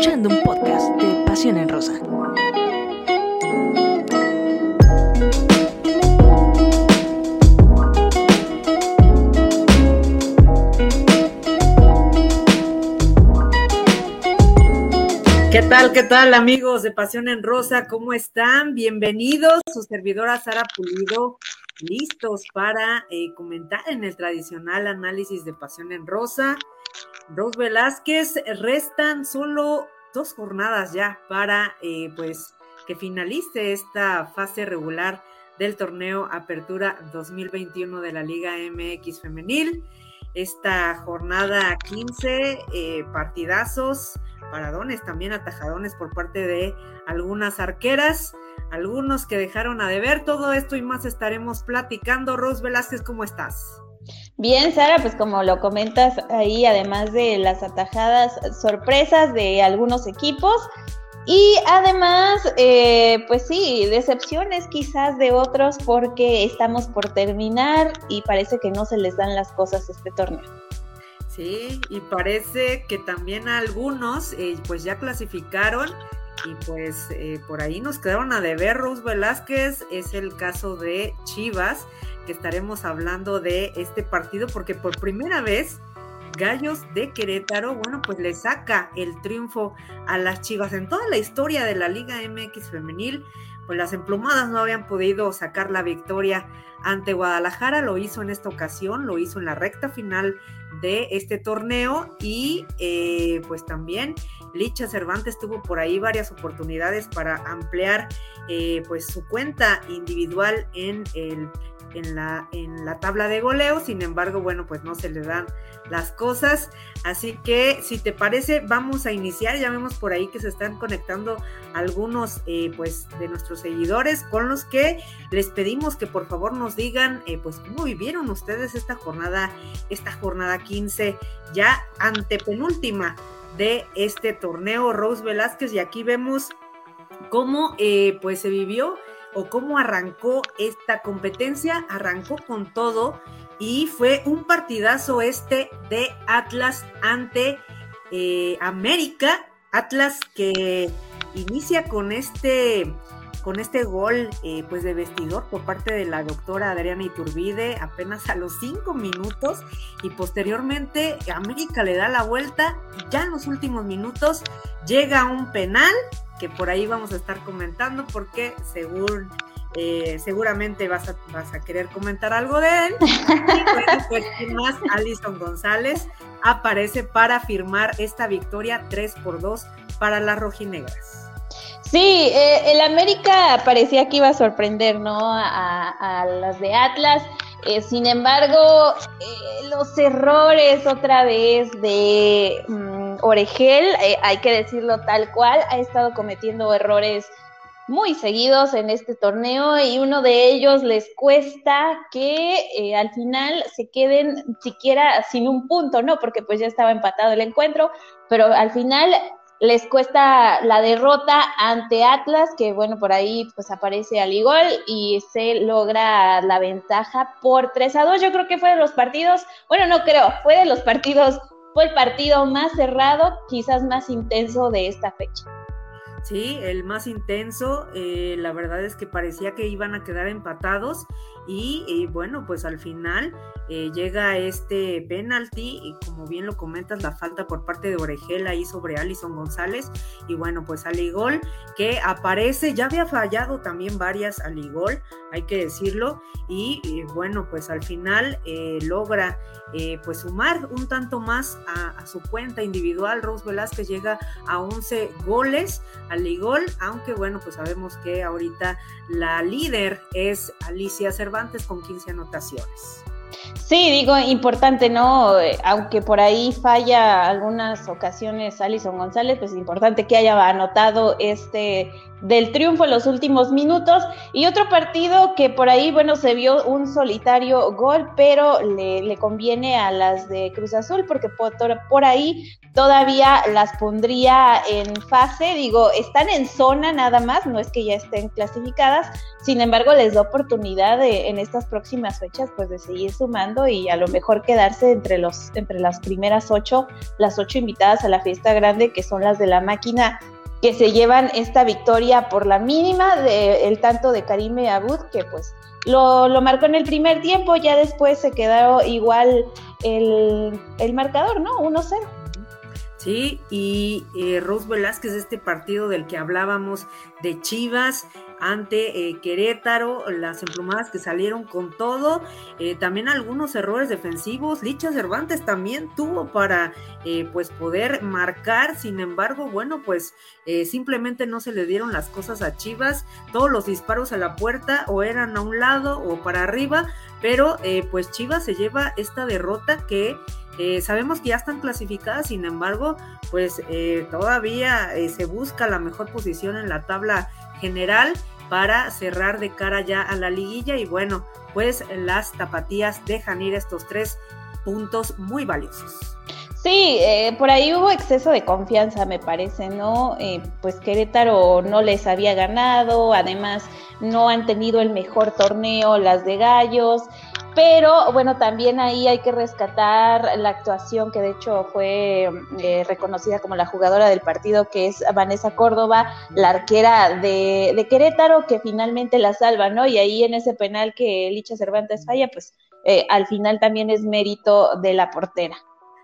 escuchando un podcast de Pasión en Rosa. ¿Qué tal, qué tal amigos de Pasión en Rosa? ¿Cómo están? Bienvenidos, su servidora Sara Pulido, listos para eh, comentar en el tradicional análisis de Pasión en Rosa. Rose Velázquez, restan solo dos jornadas ya para eh, pues que finalice esta fase regular del torneo Apertura 2021 de la Liga MX Femenil. Esta jornada 15, eh, partidazos, paradones, también atajadones por parte de algunas arqueras, algunos que dejaron a deber. Todo esto y más estaremos platicando. Rose Velázquez, ¿cómo estás? Bien, Sara, pues como lo comentas ahí, además de las atajadas sorpresas de algunos equipos, y además, eh, pues sí, decepciones quizás de otros porque estamos por terminar y parece que no se les dan las cosas este torneo. Sí, y parece que también algunos eh, pues ya clasificaron y pues eh, por ahí nos quedaron a deber Rose Velázquez, es el caso de Chivas, que estaremos hablando de este partido porque por primera vez Gallos de Querétaro, bueno, pues le saca el triunfo a las Chivas. En toda la historia de la Liga MX femenil, pues las emplumadas no habían podido sacar la victoria ante Guadalajara, lo hizo en esta ocasión, lo hizo en la recta final de este torneo y eh, pues también Licha Cervantes tuvo por ahí varias oportunidades para ampliar eh, pues su cuenta individual en el en la, en la tabla de goleo, sin embargo, bueno, pues no se le dan las cosas. Así que si te parece, vamos a iniciar. Ya vemos por ahí que se están conectando algunos eh, pues de nuestros seguidores con los que les pedimos que por favor nos digan eh, pues cómo vivieron ustedes esta jornada, esta jornada 15, ya antepenúltima de este torneo Rose Velázquez. Y aquí vemos cómo eh, pues se vivió o cómo arrancó esta competencia. Arrancó con todo y fue un partidazo este de Atlas ante eh, América. Atlas que inicia con este con este gol eh, pues de vestidor por parte de la doctora Adriana Iturbide apenas a los cinco minutos y posteriormente América le da la vuelta y ya en los últimos minutos llega un penal que por ahí vamos a estar comentando porque según eh, seguramente vas a, vas a querer comentar algo de él. Y bueno, pues más Alison González aparece para firmar esta victoria 3 por 2 para las rojinegras. Sí, eh, el América parecía que iba a sorprender, ¿no? A, las de Atlas. Eh, sin embargo, los errores otra vez de mm, Oregel, hay que decirlo tal cual, ha estado cometiendo errores muy seguidos en este torneo y uno de ellos les cuesta que eh, al final se queden siquiera sin un punto, ¿no? Porque pues ya estaba empatado el encuentro, pero al final les cuesta la derrota ante Atlas, que bueno, por ahí pues aparece al igual y se logra la ventaja por 3 a 2. Yo creo que fue de los partidos, bueno, no creo, fue de los partidos, fue el partido más cerrado, quizás más intenso de esta fecha. Sí, el más intenso, eh, la verdad es que parecía que iban a quedar empatados y, bueno, pues al final eh, llega este penalti y como bien lo comentas, la falta por parte de Orejela ahí sobre Alison González y bueno, pues Aligol que aparece, ya había fallado también varias Aligol, hay que decirlo, y, bueno, pues al final eh, logra pues sumar un tanto más a, a, su cuenta individual. Rose Velázquez llega a 11 goles al Ligol, aunque bueno, pues sabemos que ahorita la líder es Alicia Cervantes con 15 anotaciones. Sí, digo, importante, ¿no? Aunque por ahí falla algunas ocasiones Alison González, pues es importante que haya anotado este del triunfo en los últimos minutos. Y otro partido que por ahí, bueno, se vio un solitario gol, pero le, le conviene a las de Cruz Azul, porque por, por, ahí todavía las pondría en fase. Digo, están en zona nada más, no es que ya estén clasificadas. Sin embargo, les da oportunidad de, en estas próximas fechas, pues de seguir sumando y a lo mejor quedarse entre, los, entre las primeras ocho, las ocho invitadas a la fiesta grande, que son las de la máquina que se llevan esta victoria por la mínima del tanto de Karime Abud, que pues lo, lo, marcó en el primer tiempo, ya después se quedó igual el, el marcador, ¿no? 1-0. Sí, y eh, Rose Velázquez, este partido del que hablábamos de Chivas ante eh, Querétaro, las emplumadas que salieron con todo, eh, también algunos errores defensivos, Licha Cervantes también tuvo para eh, pues poder marcar, sin embargo, bueno, pues simplemente no se le dieron las cosas a Chivas, todos los disparos a la puerta o eran a un lado o para arriba, pero pues Chivas se lleva esta derrota que eh, sabemos que ya están clasificadas, sin embargo, pues eh, todavía eh, se busca la mejor posición en la tabla general para cerrar de cara ya a la liguilla y bueno, pues las tapatías dejan ir estos tres puntos muy valiosos. Sí, por ahí hubo exceso de confianza, me parece, ¿no? pues Querétaro no les había ganado, además no han tenido el mejor torneo las de Gallos, pero bueno, también ahí hay que rescatar la actuación que de hecho fue eh, reconocida como la jugadora del partido, que es Vanessa Córdoba, la arquera de, de, Querétaro, que finalmente la salva, ¿no? Y ahí en ese penal que Licha Cervantes falla, pues eh, al final también es mérito de la portera.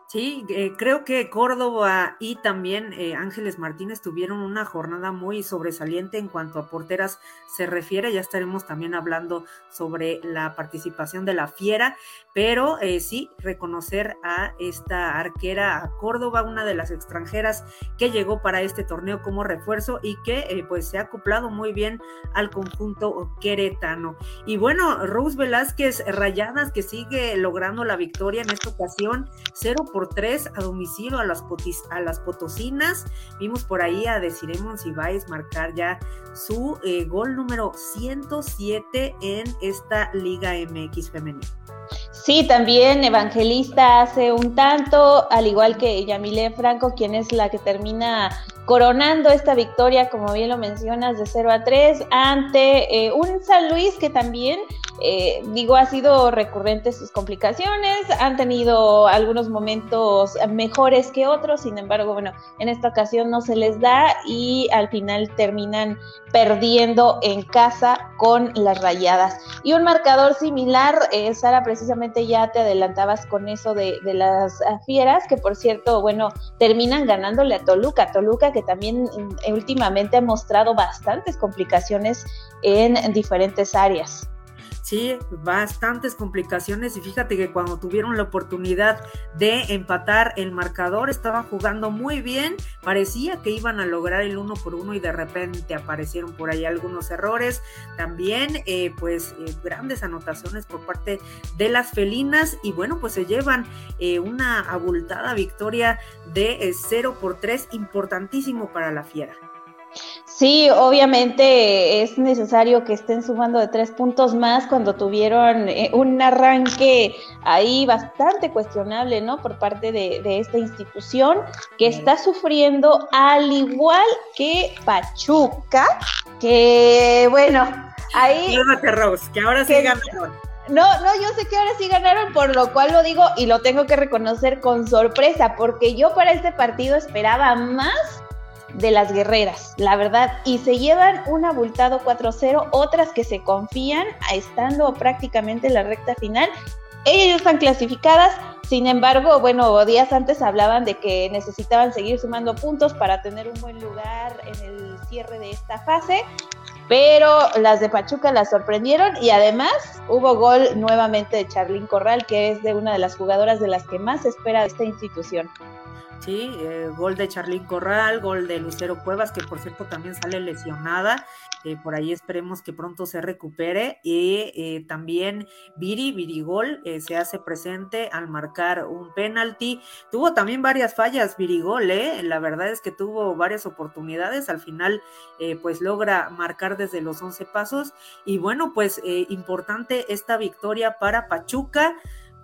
Sí, eh, creo que Córdoba y también eh, Ángeles Martínez tuvieron una jornada muy sobresaliente en cuanto a porteras se refiere. Ya estaremos también hablando sobre la participación de la Fiera, pero eh, sí reconocer a esta arquera, a Córdoba, una de las extranjeras que llegó para este torneo como refuerzo y que pues se ha acoplado muy bien al conjunto queretano. Y bueno, Rose Velázquez Rayadas que sigue logrando la victoria en esta ocasión, cero por tres a domicilio a las, a las potosinas. Vimos por ahí a Desiree Sibáez marcar ya su eh, gol número 107 en esta Liga MX femenina. Sí, también Evangelista hace un tanto, al igual que Yamile Franco, quien es la que termina coronando esta victoria, como bien lo mencionas, de 0 a 3 ante eh, un San Luis que también, eh, digo, ha sido recurrente sus complicaciones, han tenido algunos momentos mejores que otros, sin embargo, bueno, en esta ocasión no se les da y al final terminan perdiendo en casa con las rayadas. Y un marcador similar, eh, Sara, precisamente ya te adelantabas con eso de, de las fieras, que por cierto, bueno, terminan ganándole a Toluca, Toluca que también mm, últimamente ha mostrado bastantes complicaciones en diferentes áreas. Sí, bastantes complicaciones y fíjate que cuando tuvieron la oportunidad de empatar el marcador estaban jugando muy bien, parecía que iban a lograr el uno por uno y de repente aparecieron por ahí algunos errores, también eh, pues eh, grandes anotaciones por parte de las felinas y bueno pues se llevan eh, una abultada victoria de 0 por 3 importantísimo para la fiera. Sí, obviamente es necesario que estén sumando de tres puntos más cuando tuvieron eh, un arranque ahí bastante cuestionable, ¿no? Por parte de, esta institución que está sufriendo al igual que Pachuca, que bueno, ahí... Rose, que ahora sí ganaron. No, no, yo sé que ahora sí ganaron, por lo cual lo digo y lo tengo que reconocer con sorpresa, porque yo para este partido esperaba más de las guerreras, la verdad, y se llevan un abultado 4-0, otras que se confían, estando prácticamente en la recta final. Ellas ya están clasificadas, sin embargo, bueno, días antes hablaban de que necesitaban seguir sumando puntos para tener un buen lugar en el cierre de esta fase, pero las de Pachuca las sorprendieron y además hubo gol nuevamente de Charlín Corral, que es de una de las jugadoras de las que más espera esta institución. Sí, eh, gol de Charlín Corral, gol de Lucero Cuevas, que por cierto también sale lesionada. Eh, por ahí esperemos que pronto se recupere. Y eh, también Viri, Virigol, se hace presente al marcar un penalti. Tuvo también varias fallas Virigol, ¿eh? La verdad es que tuvo varias oportunidades. Al final, pues logra marcar desde los 11 pasos. Y bueno, pues importante esta victoria para Pachuca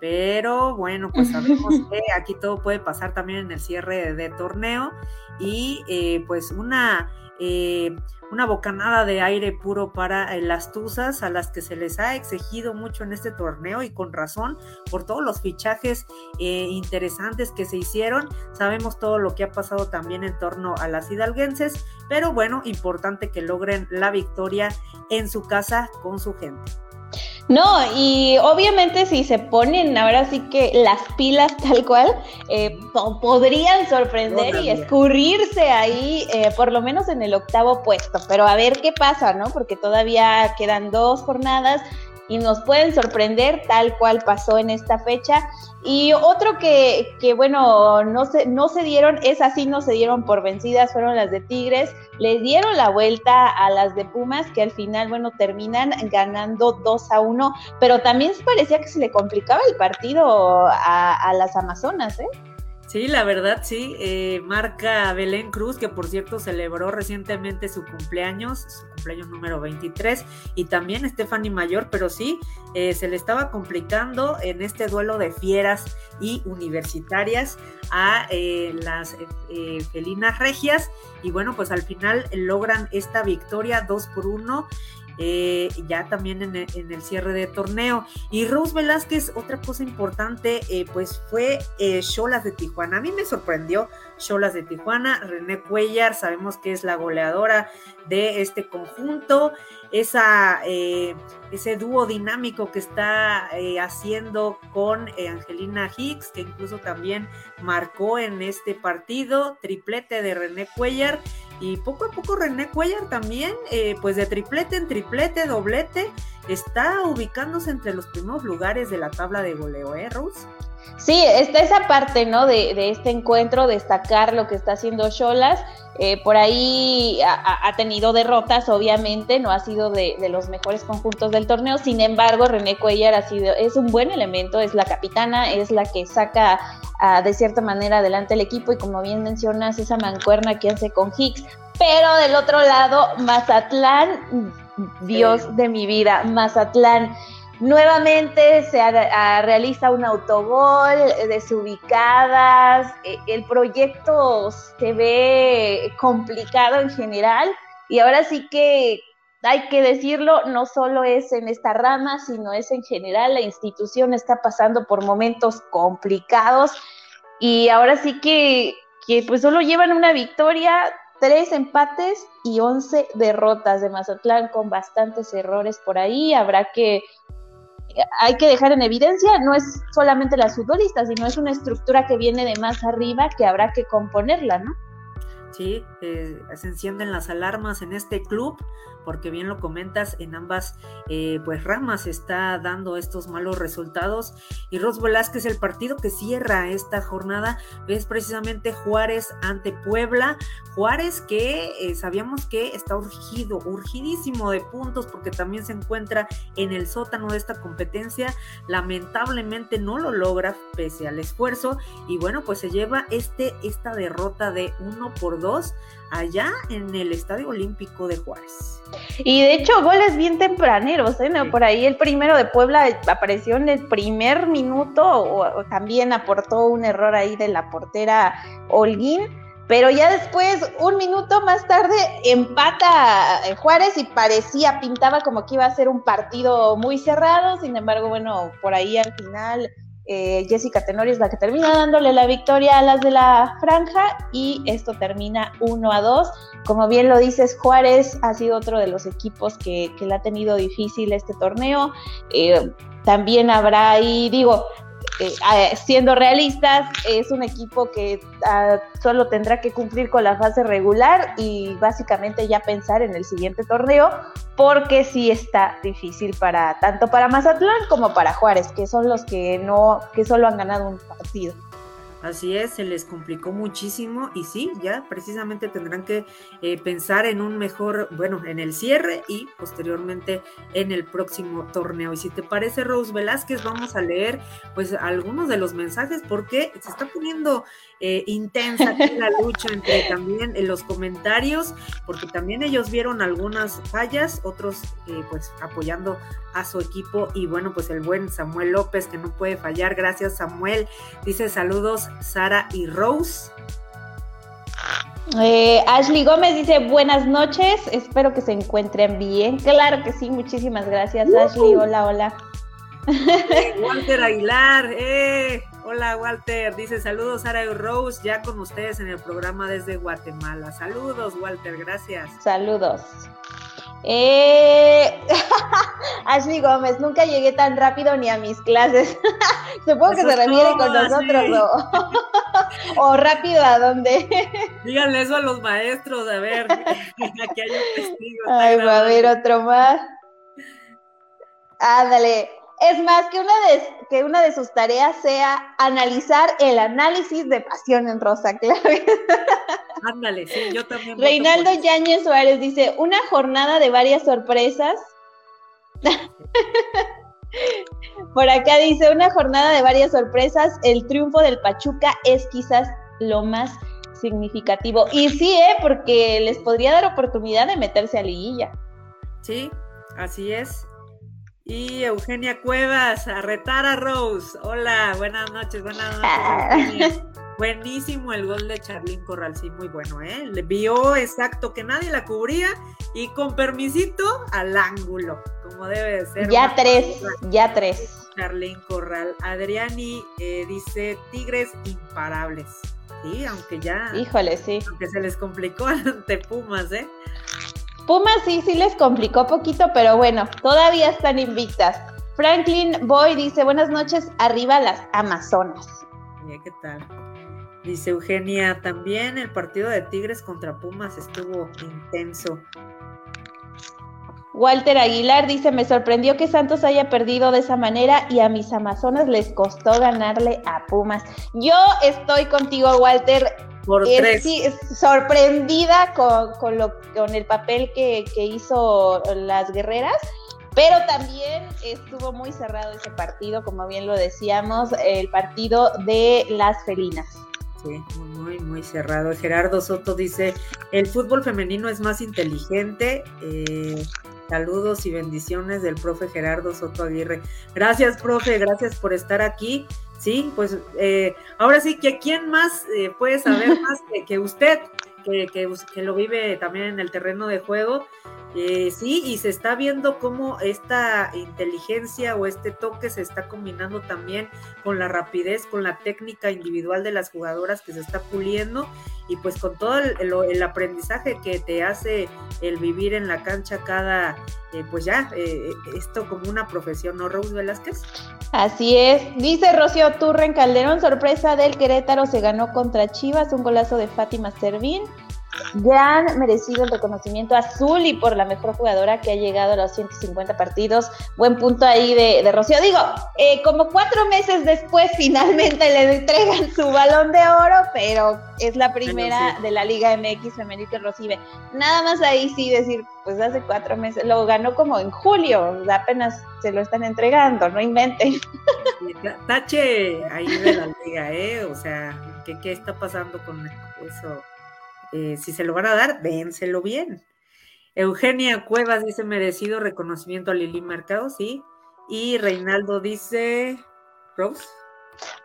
Pero bueno, pues sabemos que aquí todo puede pasar también en el cierre de, torneo y eh, pues una eh, una bocanada de aire puro para eh, las Tuzas a las que se les ha exigido mucho en este torneo y con razón por todos los fichajes eh, interesantes que se hicieron. Sabemos todo lo que ha pasado también en torno a las hidalguenses, pero bueno, importante que logren la victoria en su casa con su gente. No, y obviamente si se ponen ahora sí que las pilas tal cual, eh, podrían sorprender y escurrirse ahí, eh, por lo menos en el octavo puesto. Pero a ver qué pasa, ¿no? Porque todavía quedan dos jornadas y nos pueden sorprender tal cual pasó en esta fecha. Y otro que, que bueno, no se, no se dieron, es así, no se dieron por vencidas, fueron las de Tigres, les dieron la vuelta a las de Pumas, que al final, bueno, terminan ganando 2 a 1, pero también parecía que se le complicaba el partido a, las Amazonas, ¿eh? Sí, la verdad, sí. Eh, marca Belén Cruz, que por cierto celebró recientemente su cumpleaños, su cumpleaños número 23, y también Stephanie Mayor, pero sí, eh, se le estaba complicando en este duelo de fieras y universitarias a eh, las felinas regias, y bueno, pues al final logran esta victoria 2 por 1 eh, ya también en el, cierre de torneo. Y Rose Velázquez, otra cosa importante, eh, pues fue eh, de Tijuana. A mí me sorprendió Cholas de Tijuana. René Cuellar, sabemos que es la goleadora de este conjunto. Esa, ese dúo dinámico que está haciendo con Angelina Hicks, que incluso también marcó en este partido, triplete de René Cuellar y poco a poco René Cuellar también, eh, pues de triplete en triplete, doblete, está ubicándose entre los primeros lugares de la tabla de goleo, ¿eh, Rose? Sí, está esa parte, ¿no? De, este encuentro, destacar lo que está haciendo Cholas. Eh, por ahí ha, tenido derrotas, obviamente, no ha sido de, los mejores conjuntos del torneo. Sin embargo, René Cuellar ha sido, es un buen elemento, es la capitana, es la que saca de cierta manera adelante el equipo y como bien mencionas, esa mancuerna que hace con Hicks. Pero del otro lado, Mazatlán, Dios de mi vida, Mazatlán Nuevamente se realiza un autogol, desubicadas, e, el proyecto se ve complicado en general y ahora sí que hay que decirlo, no solo es en esta rama, sino es en general, la institución está pasando por momentos complicados y ahora sí que, que pues solo llevan una victoria, tres empates y once derrotas de Mazatlán con bastantes errores por ahí, habrá que hay que dejar en evidencia, no es solamente las futbolistas, sino es una estructura que viene de más arriba que habrá que componerla, ¿no? Sí, eh, se encienden las alarmas en este club porque bien lo comentas, en ambas eh, pues ramas está dando estos malos resultados. Y Ros Velázquez, el partido que cierra esta jornada es precisamente Juárez ante Puebla. Juárez que eh, sabíamos que está urgido, urgidísimo de puntos porque también se encuentra en el sótano de esta competencia. Lamentablemente no lo logra pese al esfuerzo y bueno, pues se lleva este, esta derrota de uno por dos allá en el Estadio Olímpico de Juárez. Y de hecho, goles bien tempraneros, ¿eh? Por ahí el primero de Puebla apareció en el primer minuto, o, también aportó un error ahí de la portera Holguín. Pero ya después, un minuto más tarde, empata Juárez y parecía, pintaba como que iba a ser un partido muy cerrado. Sin embargo, bueno, por ahí al final eh, Jessica Tenori es la que termina dándole la victoria a las de la franja y esto termina 1 a 2. Como bien lo dices, Juárez ha sido otro de los equipos que, que le ha tenido difícil este torneo. Eh, también habrá ahí, digo, eh, siendo realistas, es un equipo que ah, solo tendrá que cumplir con la fase regular y básicamente ya pensar en el siguiente torneo, porque sí está difícil para tanto para Mazatlán como para Juárez, que son los que no, que solo han ganado un partido. Así es, se les complicó muchísimo y sí, ya precisamente tendrán que eh, pensar en un mejor, bueno, en el cierre y posteriormente en el próximo torneo. Y si te parece, Rose Velázquez, vamos a leer pues algunos de los mensajes porque se está poniendo eh, intensa aquí la lucha entre también en los comentarios, porque también ellos vieron algunas fallas, otros eh, pues apoyando a su equipo y bueno, pues el buen Samuel López que no puede fallar. Gracias Samuel. Dice saludos Sara y Rose. Eh, Ashley Gómez dice buenas noches, espero que se encuentren bien. Claro que sí, muchísimas gracias Ashley. Hola, hola. Walter Aguilar, eh. Hola Walter, dice saludos Sara y Rose, ya con ustedes en el programa desde Guatemala. Saludos Walter, gracias. Saludos. Eh, Ashley Gómez, nunca llegué tan rápido ni a mis clases. Supongo que se refiere con nosotros o, rápido a dónde. Díganle eso a los maestros, a ver, aquí hay un testigo. Ay, va a haber otro más. Ándale. Es más, que una, de, que una de sus tareas sea analizar el análisis de Pasión en Rosa, claro. Ándale, sí, yo también. Reinaldo Yáñez Suárez dice, una jornada de varias sorpresas. Por acá dice, una jornada de varias sorpresas, el triunfo del Pachuca es quizás lo más significativo. Y sí, ¿eh? porque les podría dar oportunidad de meterse a liguilla. Sí, así es. Y Eugenia Cuevas, a retar a Rose. Hola, buenas noches, buenas noches. Buenísimo el gol de Charlín Corral, sí, muy bueno, ¿eh? Le vio exacto que nadie la cubría y con permisito al ángulo, como debe ser. Ya tres, ya tres. Charlín Corral. Adriani eh, dice Tigres imparables. Sí, aunque ya. Híjole, sí. Aunque se les complicó ante Pumas, ¿eh? Pumas sí, sí les complicó poquito, pero bueno, todavía están invictas. Franklin Boy dice, buenas noches, arriba las Amazonas. ¿Qué tal? Dice Eugenia, también el partido de Tigres contra Pumas estuvo intenso. Walter Aguilar dice, me sorprendió que Santos haya perdido de esa manera y a mis Amazonas les costó ganarle a Pumas. Yo estoy contigo, Walter. Por tres. Sí, sorprendida con, con, lo, con el papel que, que hizo las guerreras, pero también estuvo muy cerrado ese partido, como bien lo decíamos, el partido de las felinas. Sí, muy, muy cerrado. Gerardo Soto dice, el fútbol femenino es más inteligente. Eh, saludos y bendiciones del profe Gerardo Soto Aguirre. Gracias, profe, gracias por estar aquí. Sí, pues eh, ahora sí que quién más eh, puede saber más que, usted, que, que, lo vive también en el terreno de juego. Eh, sí, y se está viendo cómo esta inteligencia o este toque se está combinando también con la rapidez, con la técnica individual de las jugadoras que se está puliendo y pues con todo el, aprendizaje que te hace el vivir en la cancha cada, eh, pues ya, eh, esto como una profesión, ¿no, Rose Velázquez? Así es, dice Rocío Turren Calderón, sorpresa del Querétaro, se ganó contra Chivas, un golazo de Fátima Servín gran merecido el reconocimiento azul y por la mejor jugadora que ha llegado a los 150 partidos. Buen punto ahí de, Rocío. Digo, eh, como cuatro meses después finalmente le entregan su balón de oro, pero es la primera de la Liga MX femenil que recibe. Nada más ahí sí decir, pues hace cuatro meses, lo ganó como en julio, apenas se lo están entregando, no inventen. Tache ahí de la liga, ¿eh? O sea, ¿qué, qué está pasando con eso? Eh, si se lo van a dar, dénselo bien. Eugenia Cuevas dice merecido reconocimiento a Lili Mercado, sí. Y Reinaldo dice, Rose.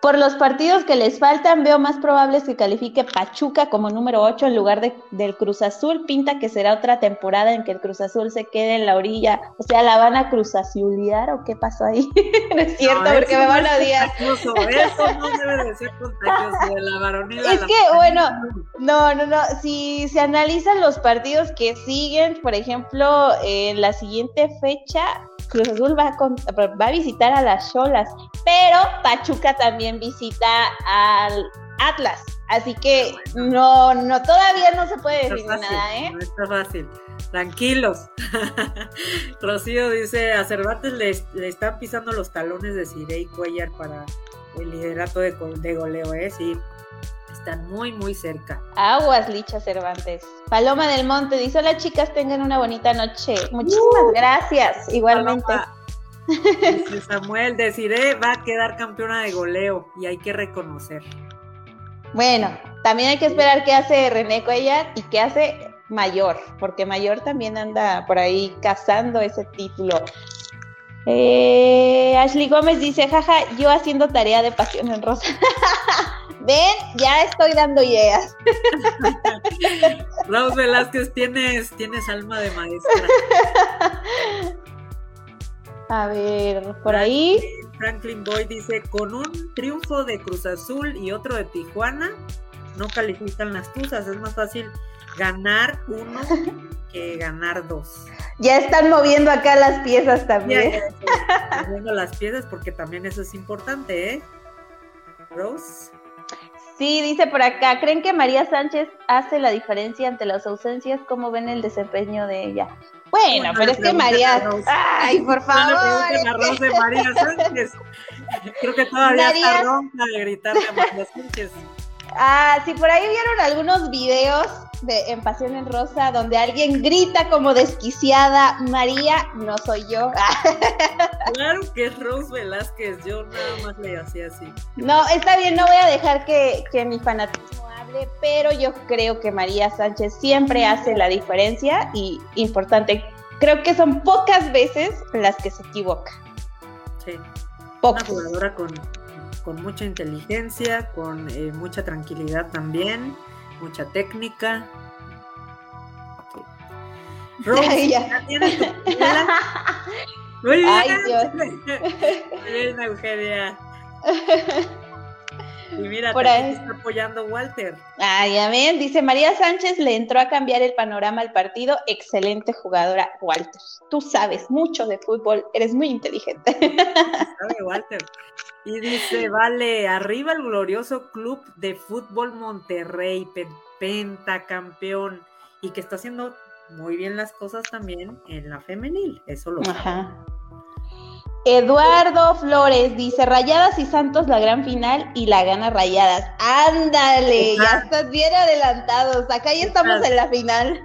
Por los partidos que les faltan, veo más probables que califique Pachuca como número 8 en lugar de, del Cruz Azul. Pinta que será otra temporada en que el Cruz Azul se quede en la orilla. O sea, ¿la van a Cruz Azuliar o qué pasó ahí? no es cierto, porque me van a odiar. Eso no debe de ser contagioso de la varonila. Es que, bueno, no, no, no. Si se analizan los partidos que siguen, por ejemplo, en la siguiente fecha, Cruz Azul va a, va a visitar a las Cholas, pero Pachuca también visita al Atlas. Así que no, no, todavía no se puede decir nada, ¿eh? No está fácil. Tranquilos. Rocío dice, a Cervantes le, le están pisando los talones de Cirey Cuellar para el liderato de, de goleo, ¿eh? Sí, están muy, muy cerca. Aguas, Licha Cervantes. Paloma del Monte dice, hola chicas, tengan una bonita noche. Muchísimas uh, gracias, igualmente. Samuel, deciré, va a quedar campeona de goleo y hay que reconocer. Bueno, también hay que esperar qué hace René Cuellar y qué hace Mayor, porque Mayor también anda por ahí cazando ese título. Eh, Ashley Gómez dice, jaja, yo haciendo tarea de pasión en rosa. Ven, ya estoy dando ideas. Raúl Velázquez, tienes, tienes alma de maestra. A ver, por ahí. Franklin Boy dice, con un triunfo de Cruz Azul y otro de Tijuana, no califican las tuzas, es más fácil ganar uno que ganar dos. Ya están moviendo acá las piezas también. moviendo las piezas porque también eso es importante, ¿eh? Rose. Sí, dice por acá, ¿creen que María Sánchez hace la diferencia ante las ausencias? ¿Cómo ven el desempeño de ella? Bueno, pero es que María... Ay, por favor. No de María Sánchez. Creo que todavía está ronca de gritarle a María Sánchez. Ah, sí, por ahí vieron algunos videos de En Pasión en Rosa donde alguien grita como desquiciada, María, no soy yo. claro que es Rose Velázquez, yo nada más le hacía así. No, está bien, no voy a dejar que, que mi fanatismo hable, pero yo creo que María Sánchez siempre hace la diferencia y importante, creo que son pocas veces las que se equivoca. Sí. Pocas. Una jugadora con con mucha inteligencia, con eh, mucha tranquilidad también, mucha técnica. Rose, ¿ya tienes tu Muy bien. Ay, Dios. Eugenia. Y mira, Por ahí. está apoyando Walter. Ay, amén. Dice María Sánchez le entró a cambiar el panorama al partido. Excelente jugadora, Walter. Tú sabes mucho de fútbol, eres muy inteligente. Sabe Walter. Y dice, vale, arriba el glorioso club de fútbol Monterrey, pentacampeón, y que está haciendo muy bien las cosas también en la femenil. Eso lo Ajá. Eduardo Flores dice, Rayadas y Santos la gran final y la gana Rayadas. Ándale, ya estás bien adelantados. Acá ya estamos en la final.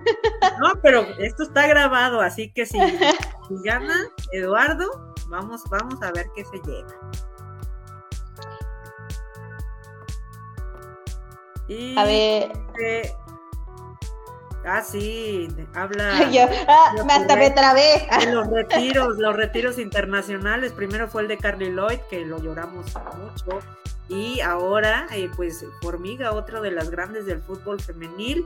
No, pero esto está grabado, así que si, gana Eduardo, vamos, vamos a ver qué se llega. Y a ver. Ah, sí, habla. ah, hasta me trabé. los retiros, los retiros internacionales. Primero fue el de Carly Lloyd, que lo lloramos mucho. Y ahora, eh, pues, Formiga, otra de las grandes del fútbol femenil.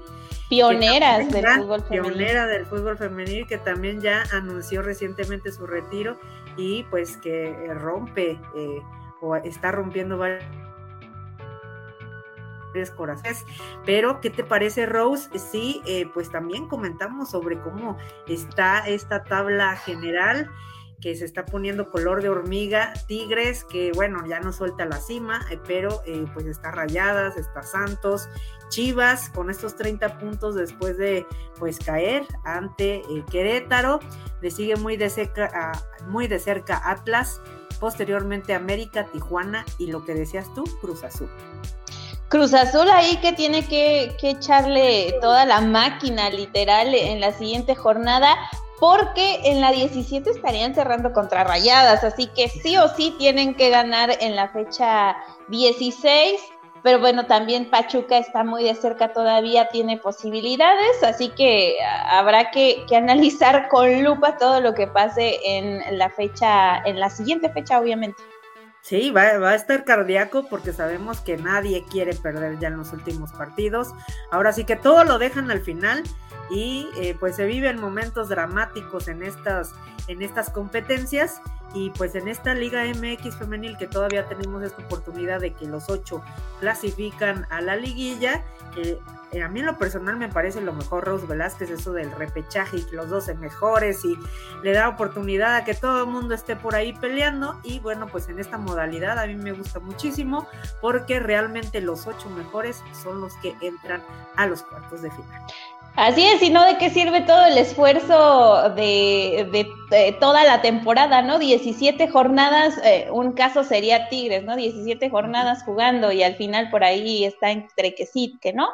Pioneras del fútbol femenil. Pionera del fútbol femenil, que también ya anunció recientemente su retiro y pues que eh, rompe eh, o está rompiendo varios corazones. Pero, ¿qué te parece, Rose? Sí, eh, pues también comentamos sobre cómo está esta tabla general que se está poniendo color de hormiga, Tigres, que bueno, ya no suelta la cima, eh, pero eh, pues está Rayadas, está Santos, Chivas con estos 30 puntos después de pues caer ante Querétaro, le sigue muy de cerca, muy de cerca Atlas, posteriormente América, Tijuana y lo que decías tú, Cruz Azul. Cruz Azul ahí que tiene que, echarle toda la máquina literal en la siguiente jornada, porque en la 17 estarían cerrando contra Rayadas, así que sí o sí tienen que ganar en la fecha 16. Pero bueno, también Pachuca está muy de cerca todavía, tiene posibilidades, así que habrá que, que analizar con lupa todo lo que pase en la fecha, en la siguiente fecha, obviamente. Sí, va, a estar cardíaco porque sabemos que nadie quiere perder ya en los últimos partidos. Ahora sí que todo lo dejan al final y eh, pues se viven momentos dramáticos en estas, en estas competencias y pues en esta Liga MX femenil que todavía tenemos esta oportunidad de que los ocho clasifican a la liguilla, que eh, a mí en lo personal me parece lo mejor Rose Velázquez, eso del repechaje y los 12 mejores y le da oportunidad a que todo el mundo esté por ahí peleando y bueno, pues en esta modalidad a mí me gusta muchísimo porque realmente los ocho mejores son los que entran a los cuartos de final. Así es, y no de qué sirve todo el esfuerzo de, toda la temporada, ¿no? 17 jornadas, eh, un caso sería Tigres, ¿no? 17 jornadas jugando y al final por ahí está entre que sí, que no.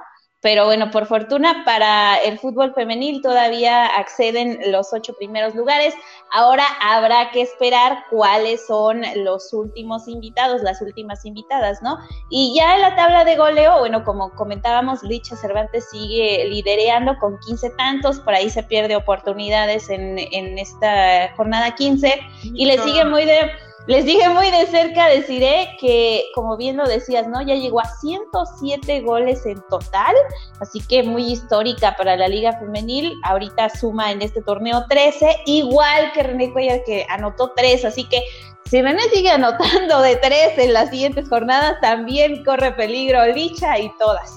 Pero bueno, por fortuna para el fútbol femenil todavía acceden los ocho primeros lugares. Ahora habrá que esperar cuáles son los últimos invitados, las últimas invitadas, ¿no? Y ya en la tabla de goleo, bueno, como comentábamos, Licha Cervantes sigue lidereando con 15 tantos, por ahí se pierde oportunidades en, en esta jornada 15 y le sigue muy de les dije muy de cerca, deciré que, como bien lo decías, ¿no? Ya llegó a 107 goles en total, así que muy histórica para la Liga Femenil. Ahorita suma en este torneo 13, igual que René Cuellar, que anotó 3, así que si René sigue anotando de 3 en las siguientes jornadas, también corre peligro Licha y todas.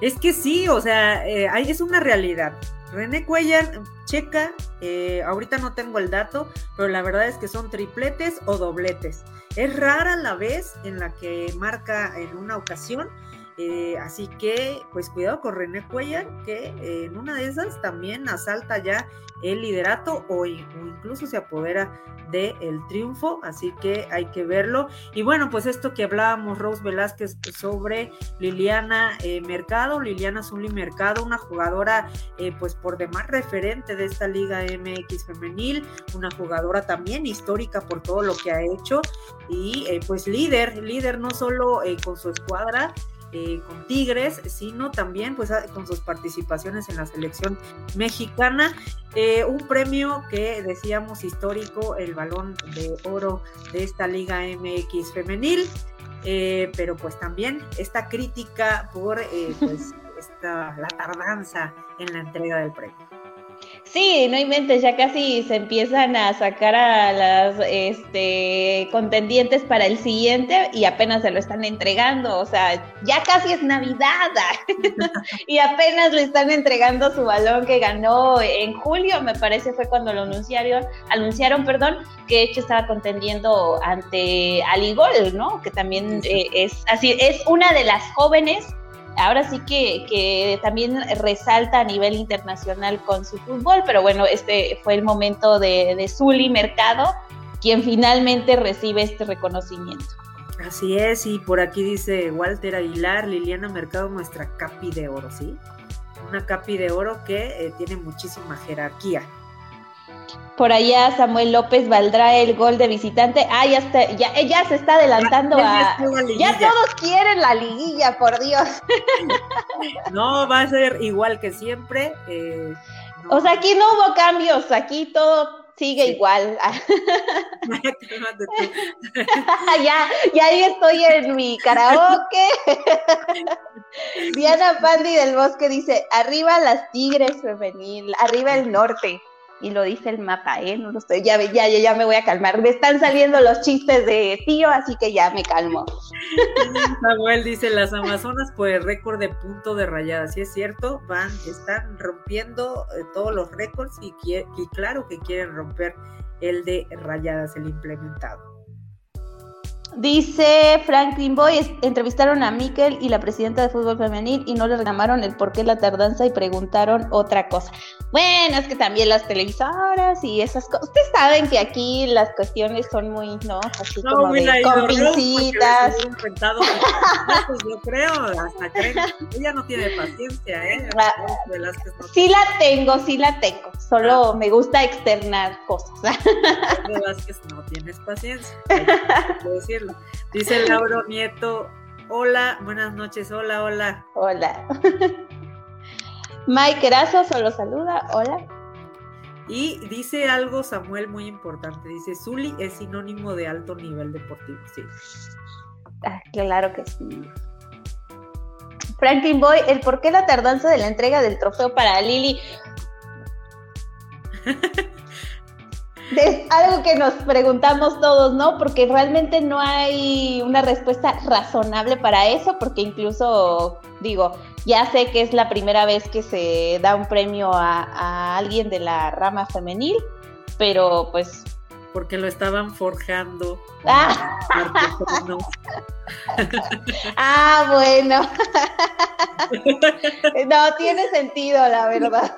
Es que sí, o sea, eh, es una realidad. René Cuellar, checa, eh, ahorita no tengo el dato, pero la verdad es que son tripletes o dobletes. Es rara la vez en la que marca en una ocasión, eh, así que pues cuidado con René Cuellar, que en una de esas también asalta ya el liderato o, incluso se apodera del el triunfo, así que hay que verlo. Y bueno, pues esto que hablábamos, Rose Velázquez, sobre Liliana eh, Mercado, Liliana Zully Mercado, una jugadora eh, pues por demás referente de esta Liga MX femenil, una jugadora también histórica por todo lo que ha hecho y pues líder, líder no solo con su escuadra, eh, con Tigres, sino también pues con sus participaciones en la selección mexicana. Eh, un premio que decíamos histórico, el balón de oro de esta Liga MX femenil, eh, pero pues también esta crítica por pues la tardanza en la entrega del premio. Sí, no inventes, ya casi se empiezan a sacar a las este, contendientes para el siguiente y apenas se lo están entregando, o sea, ya casi es Navidad y apenas le están entregando su balón que ganó en julio, me parece fue cuando lo anunciaron, anunciaron, perdón, que de hecho estaba contendiendo ante Aligol, ¿no? Que también eh, es así, es una de las jóvenes ahora sí que, también resalta a nivel internacional con su fútbol, pero bueno, este fue el momento de, de Zully Mercado, quien finalmente recibe este reconocimiento. Así es, y por aquí dice Walter Aguilar, Liliana Mercado, nuestra capi de oro, ¿sí? Una capi de oro que eh, tiene muchísima jerarquía. Por allá Samuel López valdrá el gol de visitante. Ah, ya, está, ya, ya se está adelantando a. Ya todos quieren la liguilla, por Dios. No, va a ser igual que siempre. Eh, o sea, aquí no hubo cambios, aquí todo sigue igual. ya, ya ahí estoy en mi karaoke. Diana Pandi del Bosque dice: Arriba las Tigres femenil, arriba el norte y lo dice el mapa, ¿eh? No lo estoy, ya, ya, ya me voy a calmar. Me están saliendo los chistes de tío, así que ya me calmo. Samuel dice, las Amazonas por el récord de punto de rayada. Si es cierto, van, están rompiendo eh, todos los récords y, y claro que quieren romper el de rayadas, el implementado. Dice Franklin Boy, entrevistaron a Miquel y la presidenta de fútbol femenil y no le reclamaron el por qué la tardanza y preguntaron otra cosa. Bueno, es que también las televisoras y esas cosas. Ustedes saben que aquí las cuestiones son muy, ¿no? Así como de con pincitas. yo creo, hasta creen. Ella no tiene paciencia, ¿eh? Sí la tengo, sí la tengo. Solo ah. me gusta externar cosas. Velázquez no tienes paciencia. Decirlo. Dice Lauro Nieto, hola, buenas noches, hola, hola. Hola. Mike Erazo solo saluda, hola. Y dice algo Samuel muy importante, dice, Zuli es sinónimo de alto nivel deportivo, sí. Ah, claro que sí. Franklin Boy, el por qué la tardanza de la entrega del trofeo para Lili. es algo que nos preguntamos todos, ¿no? Porque realmente no hay una respuesta razonable para eso, porque incluso, digo, ya sé que es la primera vez que se da un premio a, alguien de la rama femenil, pero pues... Porque lo estaban forjando. Ah, ah bueno. no, tiene sentido, la verdad.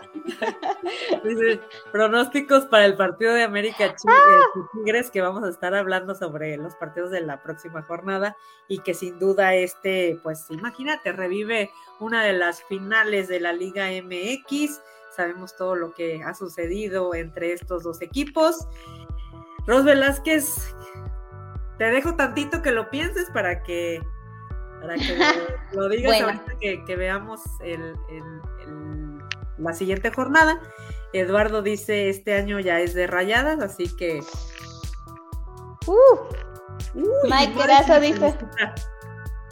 pronósticos para el partido de América eh, ah. Tigres, que vamos a estar hablando sobre los partidos de la próxima jornada y que sin duda este, pues imagínate, revive una de las finales de la Liga MX. Sabemos todo lo que ha sucedido entre estos dos equipos. Ros Velázquez, te dejo tantito que lo pienses para que, lo, digas ahorita que, veamos la siguiente jornada. Eduardo dice, este año ya es de rayadas, así que... Uh, Mike Grasso dice...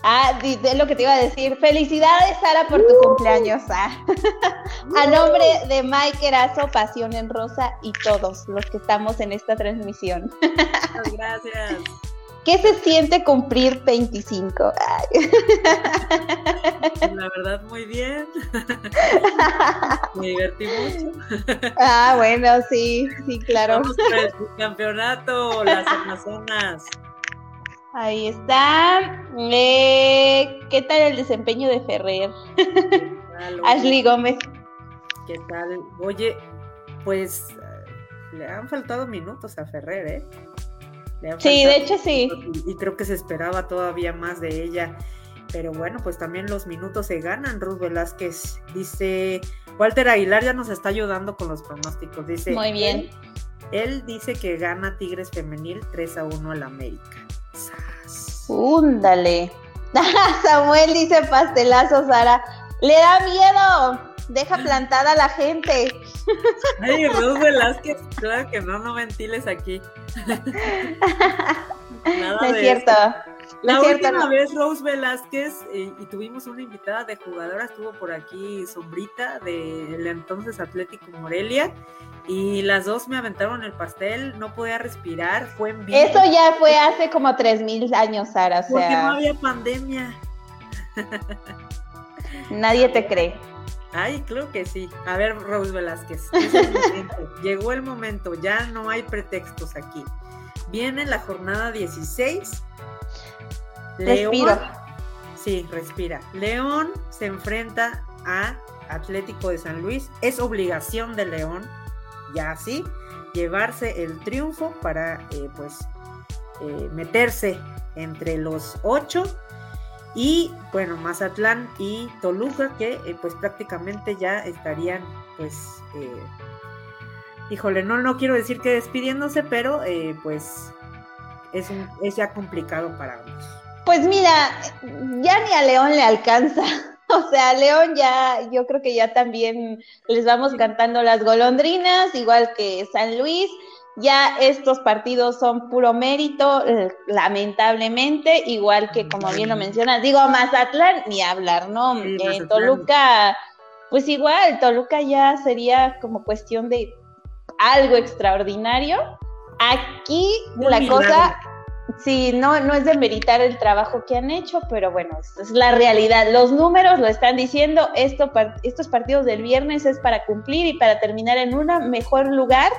Ah, es lo que te iba a decir. Felicidades, Sara, por tu uh. cumpleaños. Ah. a nombre de Mike Erazo, Pasión en Rosa y todos los que estamos en esta transmisión. Muchas gracias. ¿Qué se siente cumplir 25? La verdad, muy bien. Me divertí mucho. Ah, bueno, sí, sí, claro. Vamos para el campeonato, las Amazonas. Ahí está. Eh, ¿Qué tal el desempeño de Ferrer? Ashley Gómez. ¿Qué tal? Oye, pues eh, le han faltado minutos a Ferrer, ¿eh? Sí, de hecho sí. Y creo que se esperaba todavía más de ella. Pero bueno, pues también los minutos se ganan. Ruth Velázquez dice, Walter Aguilar ya nos está ayudando con los pronósticos. Dice, muy bien. Él, dice que gana Tigres Femenil 3 a 1 al América. Úndale. Samuel dice pastelazo, Sara. Le da miedo. Deja plantada a la gente. Ay, Ruth Velázquez, claro que no, no ventiles aquí. Nada no es cierto. La última vez Rose Velázquez eh, y tuvimos una invitada de jugadora, estuvo por aquí Sombrita del entonces Atlético Morelia y las dos me aventaron el pastel, no podía respirar, fue en vivo. Eso ya fue hace como tres mil años, Sara. O Porque no había pandemia. Nadie te cree. Ay, creo que sí. A ver, Rose Velázquez, llegó el momento, ya no hay pretextos aquí. Viene la jornada 16. Respira. Sí, respira. León se enfrenta a Atlético de San Luis. Es obligación de León, ya sí, llevarse el triunfo para, eh, pues, eh, meterse entre los ocho y bueno, Mazatlán y Toluca que eh, pues prácticamente ya estarían pues, híjole, no, no quiero decir que despidiéndose, pero pues es, es ya complicado para ambos. Pues mira, ya ni a León le alcanza. O sea, León ya, yo creo que ya también les vamos cantando las golondrinas, igual que San Luis. Ya estos partidos son puro mérito, lamentablemente, igual que como bien lo mencionas, digo Mazatlán, ni hablar, ¿no? Eh, Toluca, pues igual, Toluca ya sería como cuestión de algo extraordinario. Aquí la cosa, sí, no, no es de meritar el trabajo que han hecho, pero bueno, es la realidad. Los números lo están diciendo, esto, estos partidos del viernes es para cumplir y para terminar en un mejor lugar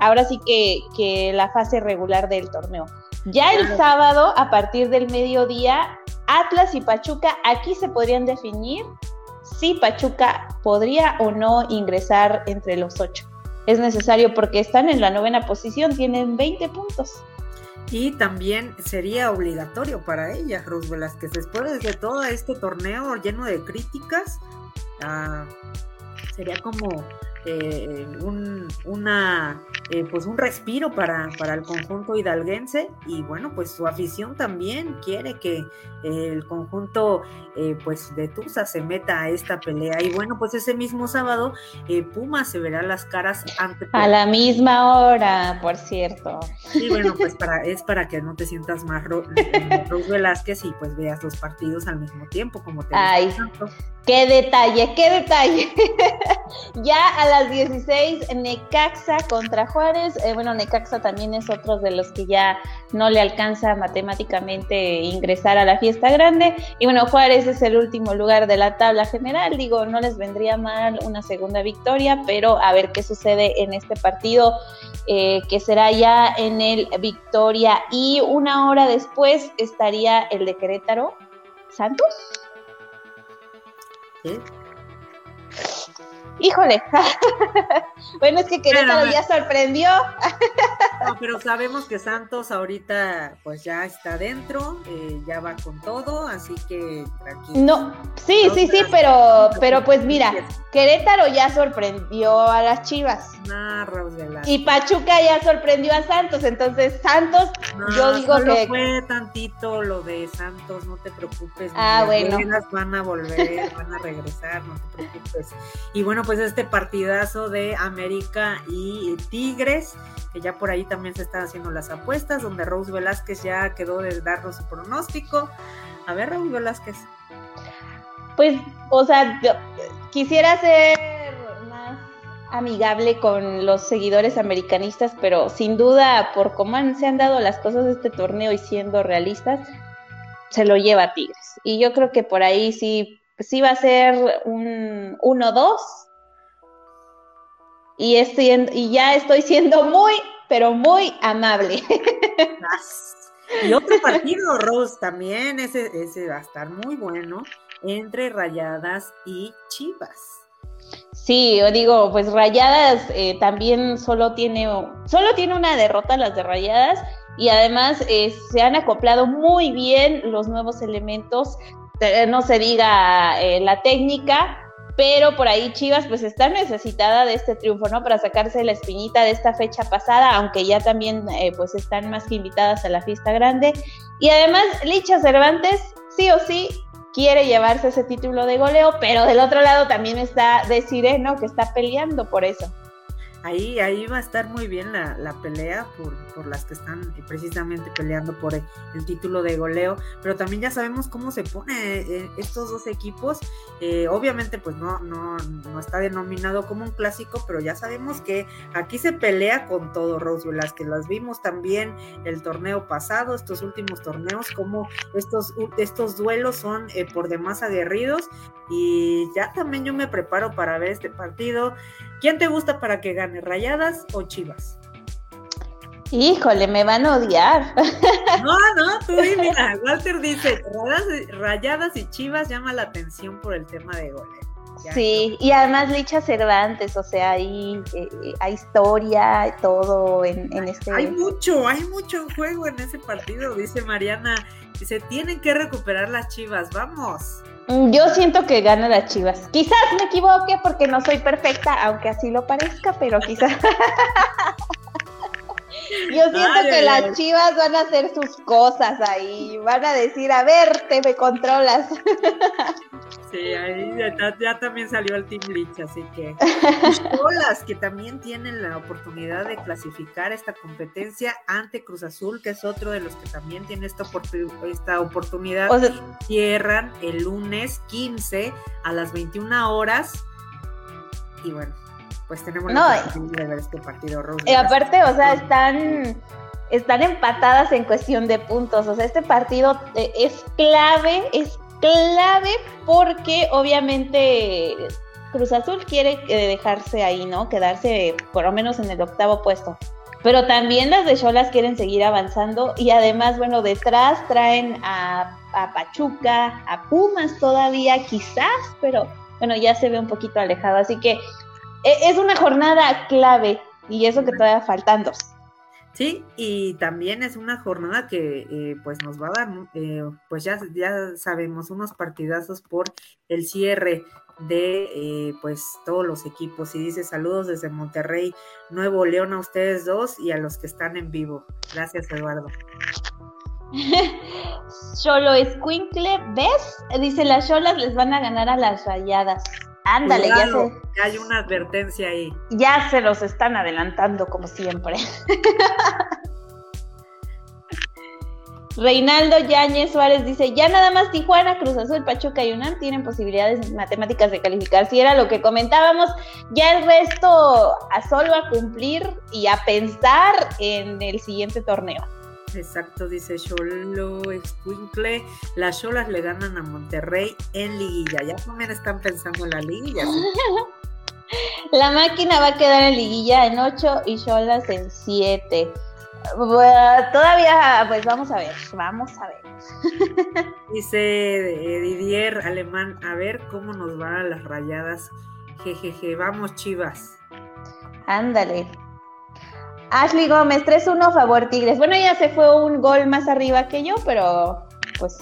ahora sí que, la fase regular del torneo. Ya el sábado, a partir del mediodía, Atlas y Pachuca, aquí se podrían definir si Pachuca podría o no ingresar entre los ocho. Es necesario porque están en la novena posición, tienen 20 puntos. Y también sería obligatorio para ellas, Rose Velázquez, después de todo este torneo lleno de críticas, ah, sería como eh, un, una, eh, pues un respiro para, para, el conjunto hidalguense y bueno, pues su afición también quiere que el conjunto eh, pues de Tusa se meta a esta pelea y bueno, pues ese mismo sábado Puma se verá las caras ante... A la misma hora, por cierto. Y bueno, pues para, es para que no te sientas más Ro, Velázquez y pues veas los partidos al mismo tiempo, como te Ay, Qué detalle, qué detalle. ya a las 16, Necaxa contra Juárez. Eh, bueno, Necaxa también es otro de los que ya no le alcanza matemáticamente ingresar a la fiesta grande. Y bueno, Juárez es el último lugar de la tabla general. Digo, no les vendría mal una segunda victoria, pero a ver qué sucede en este partido, eh, que será ya en el Victoria. Y una hora después estaría el de Querétaro. ¿Santos? ¿Eh? Híjole. bueno, es que Querétaro ya sorprendió. no, pero sabemos que Santos ahorita pues ya está dentro, eh, ya va con todo, así que tranquilo. No, sí, sí, sí, pero, pero pues mira, Querétaro ya sorprendió a las Chivas. Ah, y Pachuca ya sorprendió a Santos, entonces Santos, yo digo solo que fue tantito lo de Santos, no te preocupes. Ah, bueno. Van a volver, van a regresar, no te preocupes. Y bueno, pues este partidazo de América y Tigres, que ya por ahí también se están haciendo las apuestas, donde Rose Velázquez ya quedó de darnos su pronóstico. A ver, Rose Velázquez. Pues, o sea, quisiera ser más amigable con los seguidores americanistas, pero sin duda, por cómo se han dado las cosas de este torneo y siendo realistas, se lo lleva Tigres. Y yo creo que por ahí sí, sí va a ser un 1-2 y, estoy, y ya estoy siendo muy, pero muy amable. Y otro partido, Rose, también, ese, ese va a estar muy bueno, entre Rayadas y Chivas. Sí, yo digo, pues Rayadas eh, también solo tiene, solo tiene una derrota las de Rayadas y además eh, se han acoplado muy bien los nuevos elementos, no se diga eh, la técnica, pero por ahí Chivas pues está necesitada de este triunfo, ¿no? Para sacarse la espinita de esta fecha pasada, aunque ya también eh, pues están más que invitadas a la fiesta grande. Y además Licha Cervantes sí o sí quiere llevarse ese título de goleo, pero del otro lado también está de ¿no? Que está peleando por eso ahí, ahí va a estar muy bien la, la pelea por, por, las que están precisamente peleando por el, título de goleo, pero también ya sabemos cómo se pone eh, estos dos equipos. Eh, obviamente, pues no, no, no está denominado como un clásico, pero ya sabemos que aquí se pelea con todo, Rose que Las vimos también el torneo pasado, estos últimos torneos, como estos, estos duelos son eh, por demás aguerridos. Y ya también yo me preparo para ver este partido. ¿Quién te gusta para que gane, Rayadas o Chivas? Híjole, me van a odiar. No, no, tú mira, Walter dice, rayadas, y Chivas llama la atención por el tema de goles. sí, y además Licha Cervantes, o sea, hay, eh, hay historia, todo en, en, este... Hay mucho, hay mucho juego en ese partido, dice Mariana. Se tienen que recuperar las Chivas, vamos. Mm, yo siento que gana las Chivas. Quizás me equivoque porque no soy perfecta, aunque así lo parezca, pero quizás. Yo siento que las chivas van a hacer sus cosas ahí, van a decir, a ver, te me controlas. Sí, ahí ya, también salió el Team Leach, así que las que también tienen la oportunidad de clasificar esta competencia ante Cruz Azul, que es otro de los que también tiene esta, esta oportunidad, cierran el lunes 15 a las 21 horas. Y bueno, pues tenemos la oportunidad de ver este partido. y eh, aparte, o sea, están están empatadas en cuestión de puntos. O sea, este partido eh, es clave, es clave porque obviamente Cruz Azul quiere eh, dejarse ahí, ¿no? Quedarse por lo menos en el octavo puesto. Pero también las de Cholas quieren seguir avanzando y además, bueno, detrás traen a, Pachuca, a Pumas todavía, quizás, pero bueno, ya se ve un poquito alejado. Así que es una jornada clave y eso que todavía faltan dos. Sí, y también es una jornada que eh, pues nos va a dar, eh, pues ya, ya sabemos, unos partidazos por el cierre de eh, pues todos los equipos. Y dice saludos desde Monterrey, Nuevo León a ustedes dos y a los que están en vivo. Gracias, Eduardo. Solo Escuincle, ¿ves? Dice las cholas les van a ganar a las rayadas. Ándale, ya se... Hay una advertencia ahí. Ya se los están adelantando, como siempre. Reinaldo Yáñez Suárez dice, ya nada más Tijuana, Cruz Azul, Pachuca y UNAM tienen posibilidades matemáticas de calificar. Si era lo que comentábamos, ya el resto a solo a cumplir y a pensar en el siguiente torneo. Exacto, dice Cholo Escuincle. Las Cholas le ganan a Monterrey en liguilla. Ya también están pensando en la liguilla. La máquina va a quedar en liguilla en 8 y Cholas en 7. todavía, pues vamos a ver, vamos a ver. Dice Didier Alemán, a ver cómo nos van las rayadas. Jejeje, vamos chivas. Ándale. Ashley Gómez, 3-1 favor Tigres. Bueno, ya se fue un gol más arriba que yo, pero pues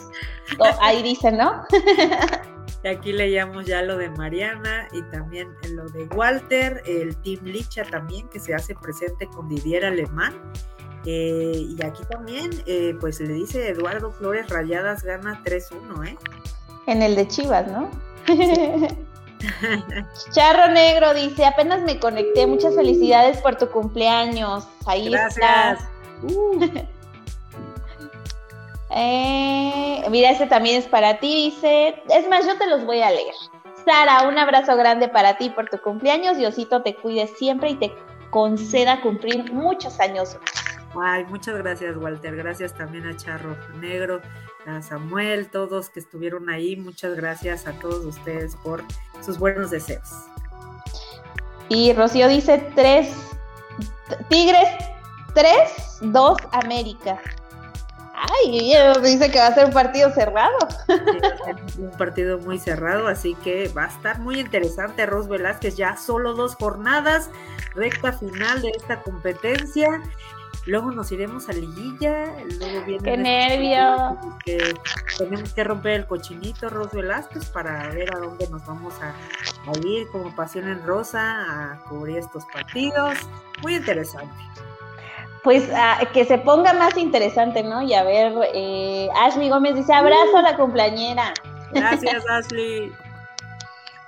ahí dice, ¿no? Y aquí leíamos ya lo de Mariana y también lo de Walter, el Team Licha también que se hace presente con Didier Alemán. Eh, y aquí también, eh, pues le dice Eduardo Flores, Rayadas gana 3-1, ¿eh? En el de Chivas, ¿no? Charro Negro dice, apenas me conecté, muchas felicidades por tu cumpleaños. Ahí Gracias. Uh. Eh, mira, este también es para ti, dice. Es más, yo te los voy a leer. Sara, un abrazo grande para ti por tu cumpleaños. Diosito te cuide siempre y te conceda cumplir muchos años Ay, muchas gracias, Walter. Gracias también a Charro Negro, a Samuel, todos que estuvieron ahí. Muchas gracias a todos ustedes por sus buenos deseos. Y Rocío dice tres, Tigres, tres, dos, América. Ay, dice que va a ser un partido cerrado. un partido muy cerrado, así que va a estar muy interesante. Ros Velázquez, ya solo dos jornadas, recta final de esta competencia. Luego nos iremos a liguilla, luego viene... ¡Qué nervio! Que tenemos que romper el cochinito, Ros Velázquez, para ver a dónde nos vamos a, a ir como Pasión en Rosa a cubrir estos partidos. Muy interesante pues que se ponga más interesante, ¿no? Y a ver, eh, Ashley Gómez dice, abrazo a la cumpleañera. Gracias, Ashley.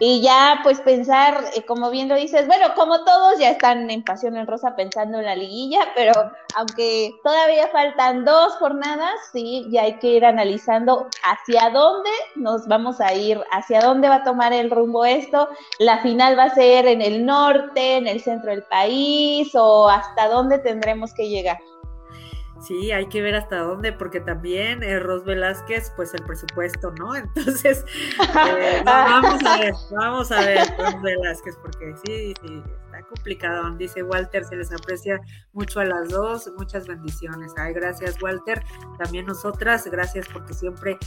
Y ya, pues pensar, eh, como bien lo dices, bueno, como todos ya están en Pasión en Rosa pensando en la liguilla, pero aunque todavía faltan dos jornadas, sí, ya hay que ir analizando hacia dónde nos vamos a ir, hacia dónde va a tomar el rumbo esto. La final va a ser en el norte, en el centro del país, o hasta dónde tendremos que llegar. Sí, hay que ver hasta dónde, porque también eh, Ros Velázquez, pues el presupuesto, ¿no? Entonces, eh, vamos a ver, vamos a ver, Ros Velázquez, porque sí, sí, está complicado. Dice Walter, se les aprecia mucho a las dos, muchas bendiciones. Ay, gracias, Walter. También nosotras, gracias porque siempre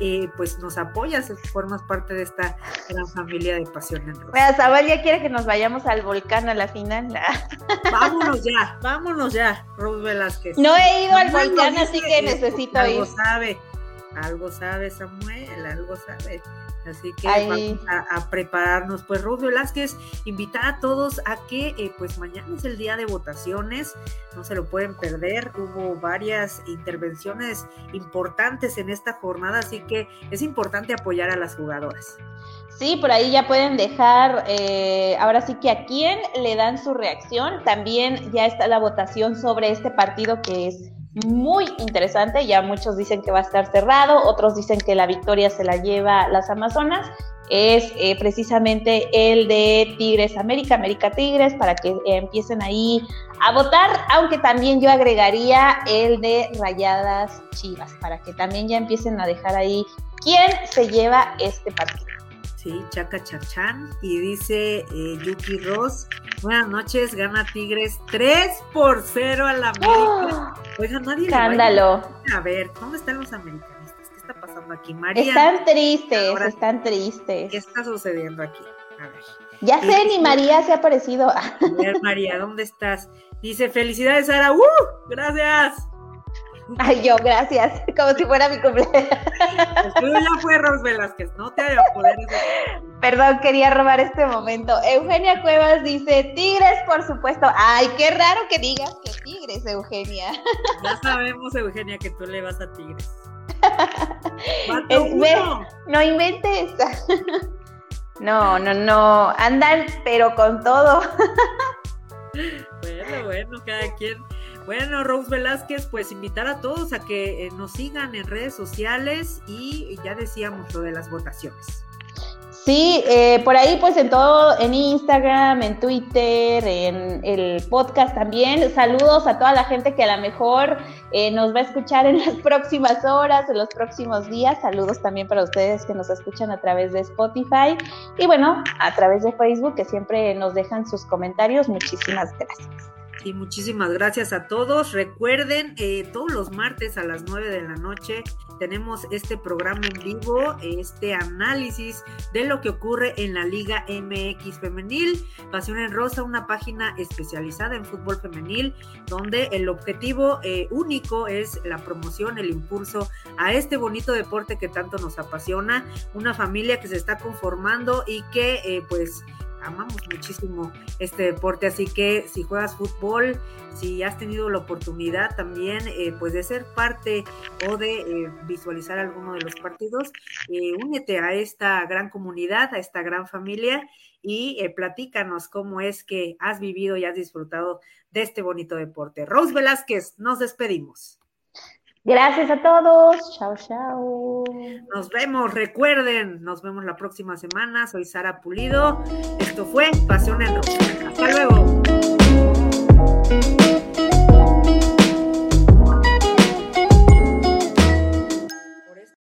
eh, pues nos apoyas, formas parte de esta gran familia de Pasión en Rosa. Sabal ya quiere que nos vayamos al volcán a la final. vámonos ya, vámonos ya, Ros Velázquez. No he ido al volcán, así que necesito ir. Algo sabe, algo sabe Samuel, algo sabe. Así que vamos a, prepararnos. Pues Ruth Velázquez invita a todos a que eh, pues mañana es el día de votaciones, no se lo pueden perder. Hubo varias intervenciones importantes en esta jornada, así que es importante apoyar a las jugadoras. Sí, por ahí ya pueden dejar, eh, ahora sí que a quién le dan su reacción. También ya está la votación sobre este partido que es muy interesante. Ya muchos dicen que va a estar cerrado, otros dicen que la victoria se la lleva las Amazonas. Es eh, precisamente el de Tigres América, América Tigres, para que empiecen ahí a votar, aunque también yo agregaría el de Rayadas Chivas, para que también ya empiecen a dejar ahí quién se lleva este partido. Sí, Chaca Chachán. Y dice eh, Yuki Ross, buenas noches, gana Tigres 3 por 0 a la América. ¡Oh! Oiga, nadie Escándalo. a ver, ¿dónde están los americanistas? ¿Qué está pasando aquí? María. Están tristes, están tristes. ¿Qué está sucediendo aquí? A ver. Ya sé, ni María se ha aparecido. A ver, María, ¿dónde estás? Dice, felicidades, Sara. ¡Uh! Gracias. Ay, yo, gracias, como si fuera mi cumpleaños. Pues ya fue Ros Velázquez, no te a poder. Perdón, quería robar este momento. Eugenia Cuevas dice, Tigres, por supuesto. Ay, qué raro que digas que Tigres, Eugenia. Ya sabemos, Eugenia, que tú le vas a Tigres. no inventes. No, no, no. Andan, pero con todo. Bueno, bueno, cada quien bueno, Rose Velázquez, pues invitar a todos a que eh, nos sigan en redes sociales y ya decíamos lo de las votaciones. Sí, eh, por ahí pues en todo, en Instagram, en Twitter, en el podcast también. Saludos a toda la gente que a lo mejor eh, nos va a escuchar en las próximas horas, en los próximos días. Saludos también para ustedes que nos escuchan a través de Spotify y bueno, a través de Facebook que siempre nos dejan sus comentarios. Muchísimas gracias. Y muchísimas gracias a todos. Recuerden, eh, todos los martes a las 9 de la noche tenemos este programa en vivo, este análisis de lo que ocurre en la Liga MX Femenil. Pasión en Rosa, una página especializada en fútbol femenil, donde el objetivo eh, único es la promoción, el impulso a este bonito deporte que tanto nos apasiona. Una familia que se está conformando y que eh, pues amamos muchísimo este deporte, así que si juegas fútbol, si has tenido la oportunidad también eh, pues de ser parte o de eh, visualizar alguno de los partidos, eh, únete a esta gran comunidad, a esta gran familia y platícanos cómo es que has vivido y has disfrutado de este bonito deporte. Rose Velázquez, nos despedimos. Gracias a todos. Chao, chao. Nos vemos, recuerden, nos vemos la próxima semana. Soy Sara Pulido. Esto fue Pasión en. Hasta luego.